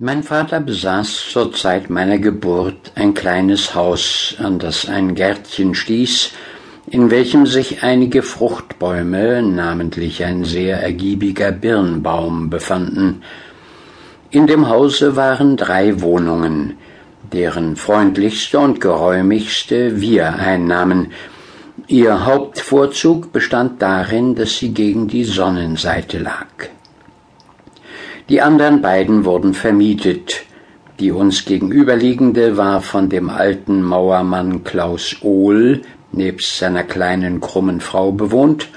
Mein Vater besaß zur Zeit meiner Geburt ein kleines Haus, an das ein Gärtchen stieß, in welchem sich einige Fruchtbäume, namentlich ein sehr ergiebiger Birnbaum, befanden. In dem Hause waren drei Wohnungen, deren freundlichste und geräumigste wir einnahmen. Ihr Hauptvorzug bestand darin, dass sie gegen die Sonnenseite lag. Die anderen beiden wurden vermietet. Die uns gegenüberliegende war von dem alten Mauermann Klaus Ohl nebst seiner kleinen krummen Frau bewohnt,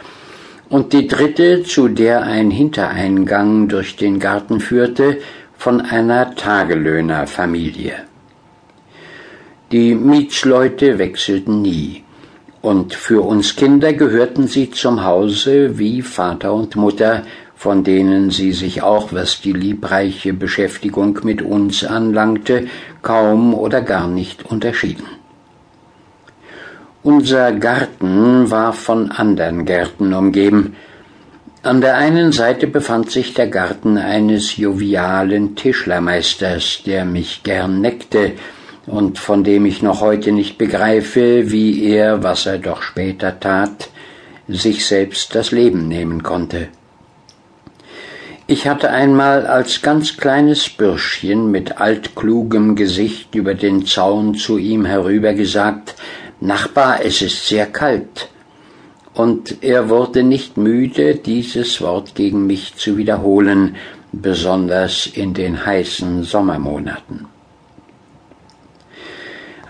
und die dritte, zu der ein Hintereingang durch den Garten führte, von einer Tagelöhnerfamilie. Die Mietsleute wechselten nie, und für uns Kinder gehörten sie zum Hause wie Vater und Mutter, von denen sie sich auch, was die liebreiche Beschäftigung mit uns anlangte, kaum oder gar nicht unterschieden. Unser Garten war von anderen Gärten umgeben. An der einen Seite befand sich der Garten eines jovialen Tischlermeisters, der mich gern neckte und von dem ich noch heute nicht begreife, wie er, was er doch später tat, sich selbst das Leben nehmen konnte. Ich hatte einmal als ganz kleines Bürschchen mit altklugem Gesicht über den Zaun zu ihm herüber gesagt, Nachbar, es ist sehr kalt. Und er wurde nicht müde, dieses Wort gegen mich zu wiederholen, besonders in den heißen Sommermonaten.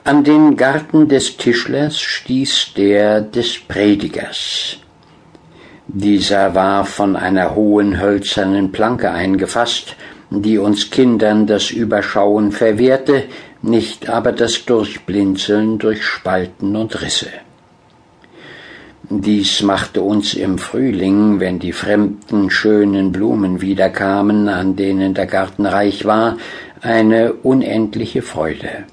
An den Garten des Tischlers stieß der des Predigers. Dieser war von einer hohen hölzernen Planke eingefasst, die uns Kindern das Überschauen verwehrte, nicht aber das Durchblinzeln durch Spalten und Risse. Dies machte uns im Frühling, wenn die fremden schönen Blumen wiederkamen, an denen der Garten reich war, eine unendliche Freude.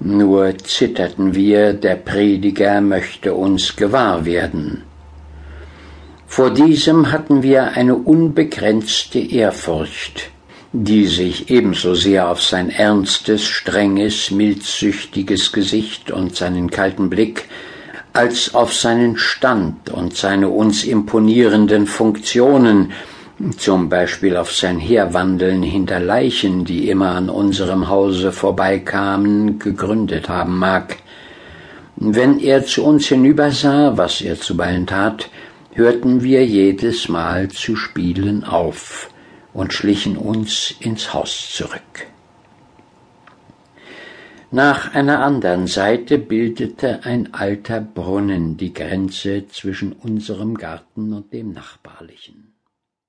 Nur zitterten wir, der Prediger möchte uns gewahr werden. Vor diesem hatten wir eine unbegrenzte Ehrfurcht, die sich ebenso sehr auf sein ernstes, strenges, milzsüchtiges Gesicht und seinen kalten Blick, als auf seinen Stand und seine uns imponierenden Funktionen, zum Beispiel auf sein Herwandeln hinter Leichen, die immer an unserem Hause vorbeikamen, gegründet haben mag. Wenn er zu uns hinübersah, was er zuweilen tat, hörten wir jedes Mal zu spielen auf, und schlichen uns ins Haus zurück. Nach einer anderen Seite bildete ein alter Brunnen die Grenze zwischen unserem Garten und dem nachbarlichen.